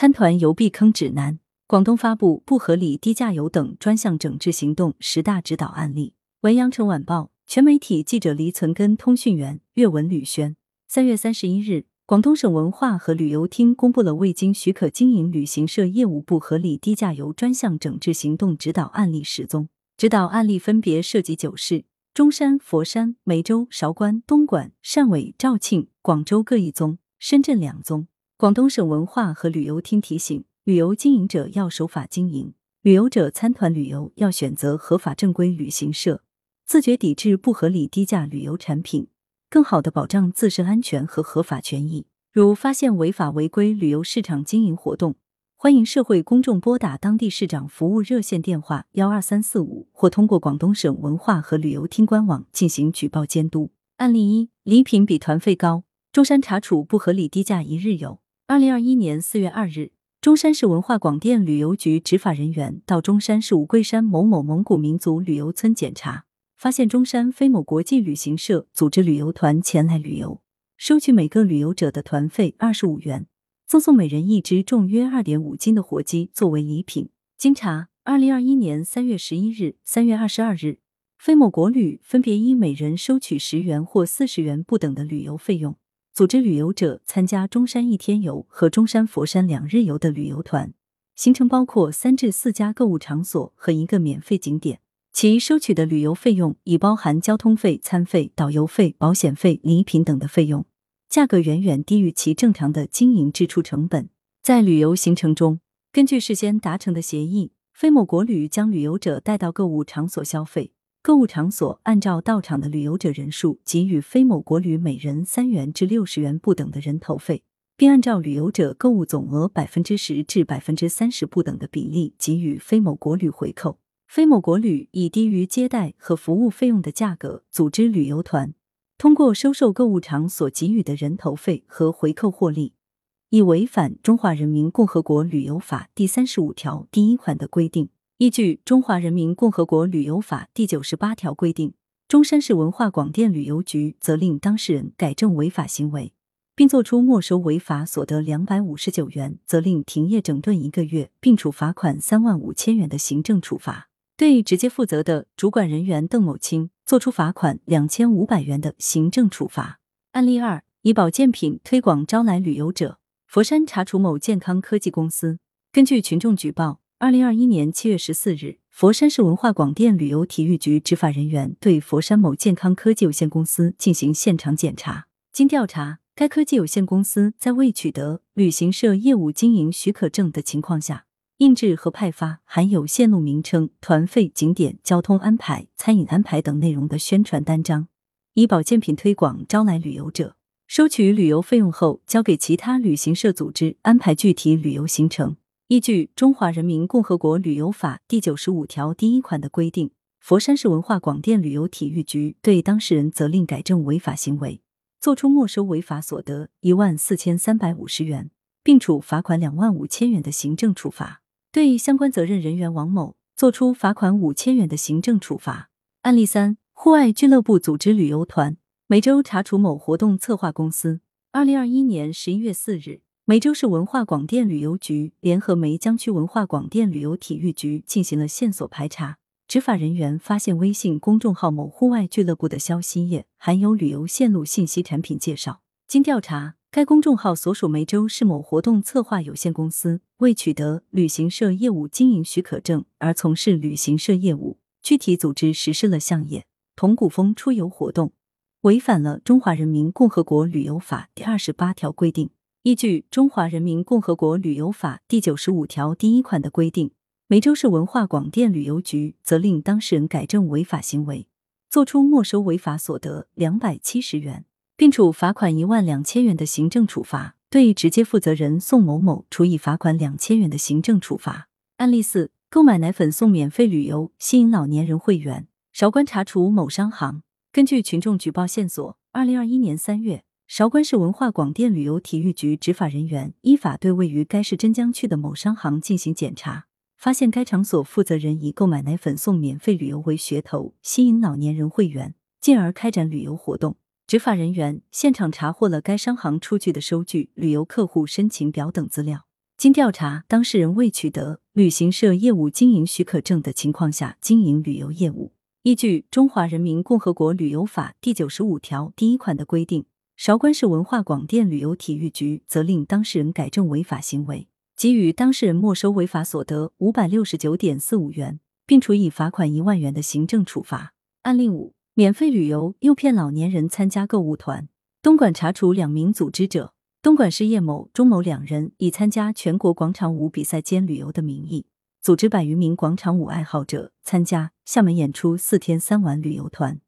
参团游避坑指南。广东发布不合理低价游等专项整治行动十大指导案例。文阳城晚报全媒体记者黎存根，通讯员岳文吕轩。三月三十一日，广东省文化和旅游厅公布了未经许可经营旅行社业务不合理低价游专项整治行动指导案例十宗。指导案例分别涉及九市：中山、佛山、梅州、韶关、东莞、汕尾、肇庆、广州各一宗，深圳两宗。广东省文化和旅游厅提醒。旅游经营者要守法经营，旅游者参团旅游要选择合法正规旅行社，自觉抵制不合理低价旅游产品，更好的保障自身安全和合法权益。如发现违法违规旅游市场经营活动，欢迎社会公众拨打当地市长服务热线电话幺二三四五，或通过广东省文化和旅游厅官网进行举报监督。案例一：礼品比团费高，中山查处不合理低价一日游。二零二一年四月二日。中山市文化广电旅游局执法人员到中山市五桂山某某蒙古民族旅游村检查，发现中山飞某国际旅行社组织旅游团前来旅游，收取每个旅游者的团费二十五元，赠送每人一只重约二点五斤的活鸡作为礼品。经查，二零二一年三月十一日、三月二十二日，飞某国旅分别依每人收取十元或四十元不等的旅游费用。组织旅游者参加中山一天游和中山佛山两日游的旅游团，行程包括三至四家购物场所和一个免费景点。其收取的旅游费用已包含交通费、餐费、导游费、保险费、礼品等的费用，价格远远低于其正常的经营支出成本。在旅游行程中，根据事先达成的协议，飞某国旅将旅游者带到购物场所消费。购物场所按照到场的旅游者人数给予非某国旅每人三元至六十元不等的人头费，并按照旅游者购物总额百分之十至百分之三十不等的比例给予非某国旅回扣。非某国旅以低于接待和服务费用的价格组织旅游团，通过收受购物场所给予的人头费和回扣获利，已违反《中华人民共和国旅游法》第三十五条第一款的规定。依据《中华人民共和国旅游法》第九十八条规定，中山市文化广电旅游局责令当事人改正违法行为，并作出没收违法所得两百五十九元，责令停业整顿一个月，并处罚款三万五千元的行政处罚；对直接负责的主管人员邓某清作出罚款两千五百元的行政处罚。案例二：以保健品推广招来旅游者，佛山查处某健康科技公司。根据群众举报。二零二一年七月十四日，佛山市文化广电旅游体育局执法人员对佛山某健康科技有限公司进行现场检查。经调查，该科技有限公司在未取得旅行社业务经营许可证的情况下，印制和派发含有线路名称、团费、景点、交通安排、餐饮安排等内容的宣传单张，以保健品推广招来旅游者，收取旅游费用后，交给其他旅行社组织安排具体旅游行程。依据《中华人民共和国旅游法》第九十五条第一款的规定，佛山市文化广电旅游体育局对当事人责令改正违法行为，作出没收违法所得一万四千三百五十元，并处罚款两万五千元的行政处罚；对相关责任人员王某作出罚款五千元的行政处罚。案例三：户外俱乐部组织旅游团，梅州查处某活动策划公司。二零二一年十一月四日。梅州市文化广电旅游局联合梅江区文化广电旅游体育局进行了线索排查，执法人员发现微信公众号某户外俱乐部的消息页含有旅游线路信息产品介绍。经调查，该公众号所属梅州市某活动策划有限公司未取得旅行社业务经营许可证而从事旅行社业务，具体组织实施了相业铜鼓风出游活动，违反了《中华人民共和国旅游法》第二十八条规定。依据《中华人民共和国旅游法》第九十五条第一款的规定，梅州市文化广电旅游局责令当事人改正违法行为，作出没收违法所得两百七十元，并处罚款一万两千元的行政处罚；对直接负责人宋某某处以罚款两千元的行政处罚。案例四：购买奶粉送免费旅游，吸引老年人会员。韶关查处某商行。根据群众举报线索，二零二一年三月。韶关市文化广电旅游体育局执法人员依法对位于该市真江区的某商行进行检查，发现该场所负责人以购买奶粉送免费旅游为噱头，吸引老年人会员，进而开展旅游活动。执法人员现场查获了该商行出具的收据、旅游客户申请表等资料。经调查，当事人未取得旅行社业务经营许可证的情况下经营旅游业务，依据《中华人民共和国旅游法》第九十五条第一款的规定，韶关市文化广电旅游体育局责令当事人改正违法行为，给予当事人没收违法所得五百六十九点四五元，并处以罚款一万元的行政处罚。案例五：免费旅游诱骗老年人参加购物团，东莞查处两名组织者。东莞市叶某、钟某两人以参加全国广场舞比赛兼旅游的名义，组织百余名广场舞爱好者参加厦门演出四天三晚旅游团。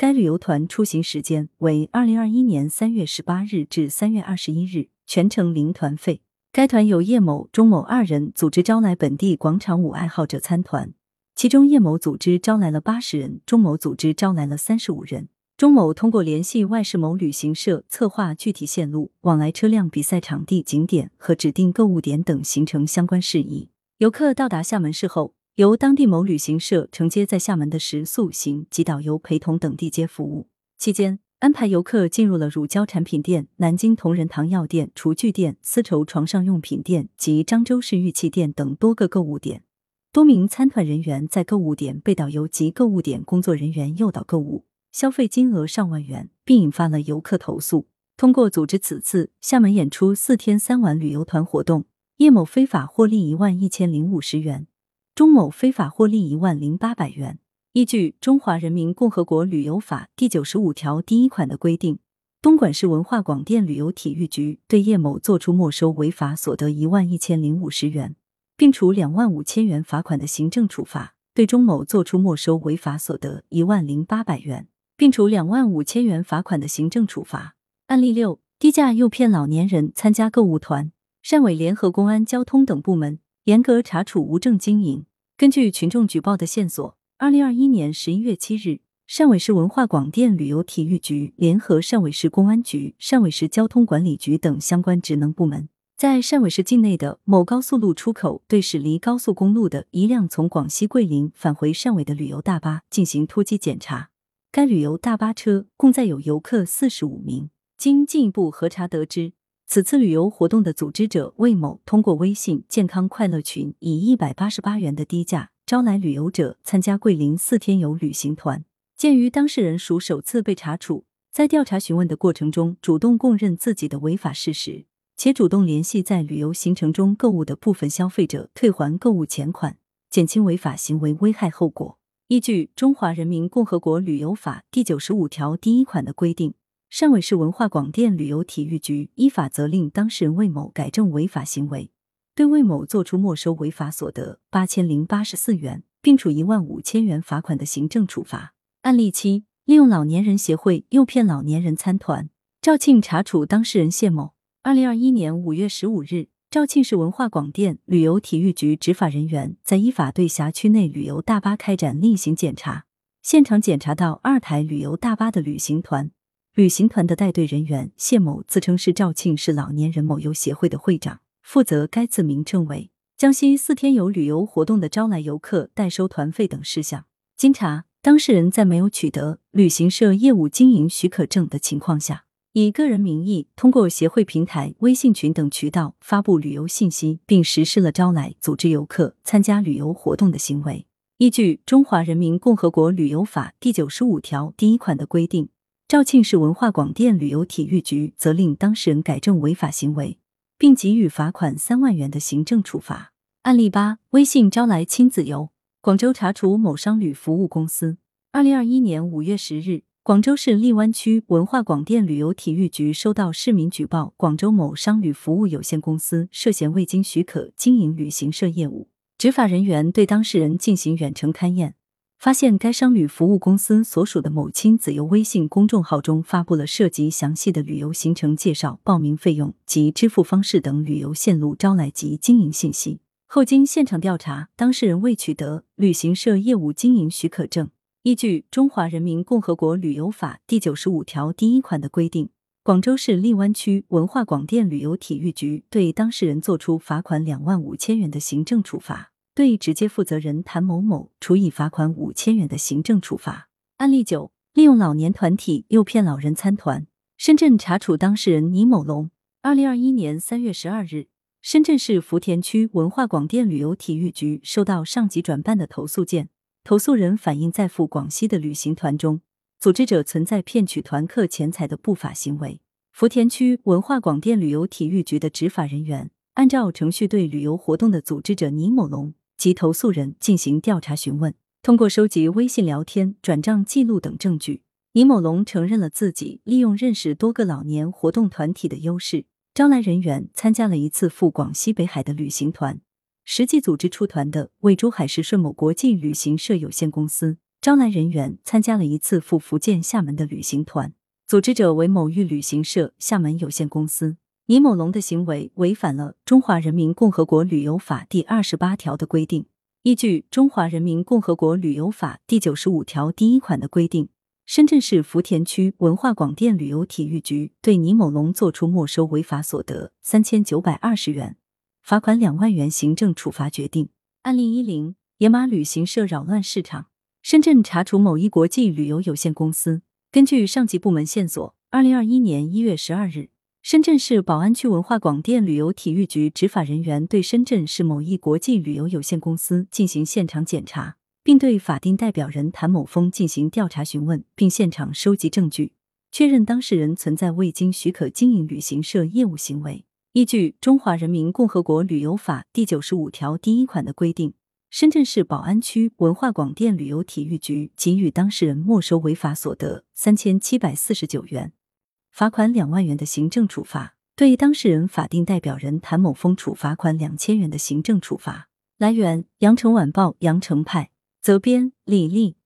该旅游团出行时间为二零二一年三月十八日至三月二十一日，全程零团费。该团由叶某、钟某二人组织招来本地广场舞爱好者参团，其中叶某组织招来了八十人，钟某组织招来了三十五人。钟某通过联系外市某旅行社策划具体线路、往来车辆、比赛场地、景点和指定购物点等行程相关事宜。游客到达厦门市后，由当地某旅行社承接在厦门的食宿行及导游陪同等地接服务。期间，安排游客进入了乳胶产品店、南京同仁堂药店、厨具店、丝绸床上用品店及漳州市玉器店等多个购物点。多名参团人员在购物点被导游及购物点工作人员诱导购物。消费金额上万元，并引发了游客投诉。通过组织此次厦门演出四天三晚旅游团活动，叶某非法获利一万一千零五十元，钟某非法获利一万零八百元。依据《中华人民共和国旅游法》第九十五条第一款的规定，东莞市文化广电旅游体育局对叶某作出没收违法所得一万一千零五十元，并处两万五千元罚款的行政处罚；对钟某作出没收违法所得一万零八百元。并处两万五千元罚款的行政处罚。案例六：低价诱骗老年人参加购物团，汕尾联合公安、交通等部门严格查处无证经营。根据群众举报的线索，二零二一年十一月七日，汕尾市文化广电旅游体育局联合汕尾市公安局、汕尾市交通管理局等相关职能部门，在汕尾市境内的某高速路出口对驶离高速公路的一辆从广西桂林返回汕尾的旅游大巴进行突击检查。该旅游大巴车共载有游客四十五名。经进一步核查得知，此次旅游活动的组织者魏某通过微信“健康快乐群”以一百八十八元的低价招来旅游者参加桂林四天游旅行团。鉴于当事人属首次被查处，在调查询问的过程中，主动供认自己的违法事实，且主动联系在旅游行程中购物的部分消费者退还购物钱款，减轻违法行为危害后果。依据《中华人民共和国旅游法》第九十五条第一款的规定，汕尾市文化广电旅游体育局依法责令当事人魏某改正违法行为，对魏某作出没收违法所得八千零八十四元，并处一万五千元罚款的行政处罚。案例七：利用老年人协会诱骗老年人参团，肇庆查处当事人谢某。二零二一年五月十五日。肇庆市文化广电旅游体育局执法人员在依法对辖区内旅游大巴开展例行检查，现场检查到二台旅游大巴的旅行团，旅行团的带队人员谢某自称是肇庆市老年人某游协会的会长，负责该次名称为江西四天游旅游活动的招来游客、代收团费等事项。经查，当事人在没有取得旅行社业务经营许可证的情况下。以个人名义通过协会平台、微信群等渠道发布旅游信息，并实施了招来、组织游客参加旅游活动的行为。依据《中华人民共和国旅游法》第九十五条第一款的规定，肇庆市文化广电旅游体育局责令当事人改正违法行为，并给予罚款三万元的行政处罚。案例八：微信招来亲子游，广州查处某商旅服务公司。二零二一年五月十日。广州市荔湾区文化广电旅游体育局收到市民举报，广州某商旅服务有限公司涉嫌未经许可经营旅行社业务。执法人员对当事人进行远程勘验，发现该商旅服务公司所属的某亲子游微信公众号中发布了涉及详细的旅游行程介绍、报名费用及支付方式等旅游线路招来及经营信息。后经现场调查，当事人未取得旅行社业务经营许可证。依据《中华人民共和国旅游法》第九十五条第一款的规定，广州市荔湾区文化广电旅游体育局对当事人作出罚款两万五千元的行政处罚，对直接负责人谭某某处以罚款五千元的行政处罚。案例九：利用老年团体诱骗老人参团，深圳查处当事人倪某龙。二零二一年三月十二日。深圳市福田区文化广电旅游体育局收到上级转办的投诉件，投诉人反映在赴广西的旅行团中，组织者存在骗取团客钱财的不法行为。福田区文化广电旅游体育局的执法人员按照程序对旅游活动的组织者倪某龙及投诉人进行调查询问，通过收集微信聊天、转账记录等证据，李某龙承认了自己利用认识多个老年活动团体的优势。招来人员参加了一次赴广西北海的旅行团，实际组织出团的为珠海市顺某国际旅行社有限公司。招来人员参加了一次赴福建厦门的旅行团，组织者为某域旅行社厦门有限公司。倪某龙的行为违反了《中华人民共和国旅游法》第二十八条的规定。依据《中华人民共和国旅游法》第九十五条第一款的规定。深圳市福田区文化广电旅游体育局对倪某龙作出没收违法所得三千九百二十元、罚款两万元行政处罚决定。案例一零：野马旅行社扰乱市场。深圳查处某一国际旅游有限公司。根据上级部门线索，二零二一年一月十二日，深圳市宝安区文化广电旅游体育局执法人员对深圳市某一国际旅游有限公司进行现场检查。并对法定代表人谭某峰进行调查询问，并现场收集证据，确认当事人存在未经许可经营旅行社业务行为。依据《中华人民共和国旅游法》第九十五条第一款的规定，深圳市宝安区文化广电旅游体育局给予当事人没收违法所得三千七百四十九元、罚款两万元的行政处罚，对当事人法定代表人谭某峰处罚款两千元的行政处罚。来源：羊城晚报羊城派。责编：李丽。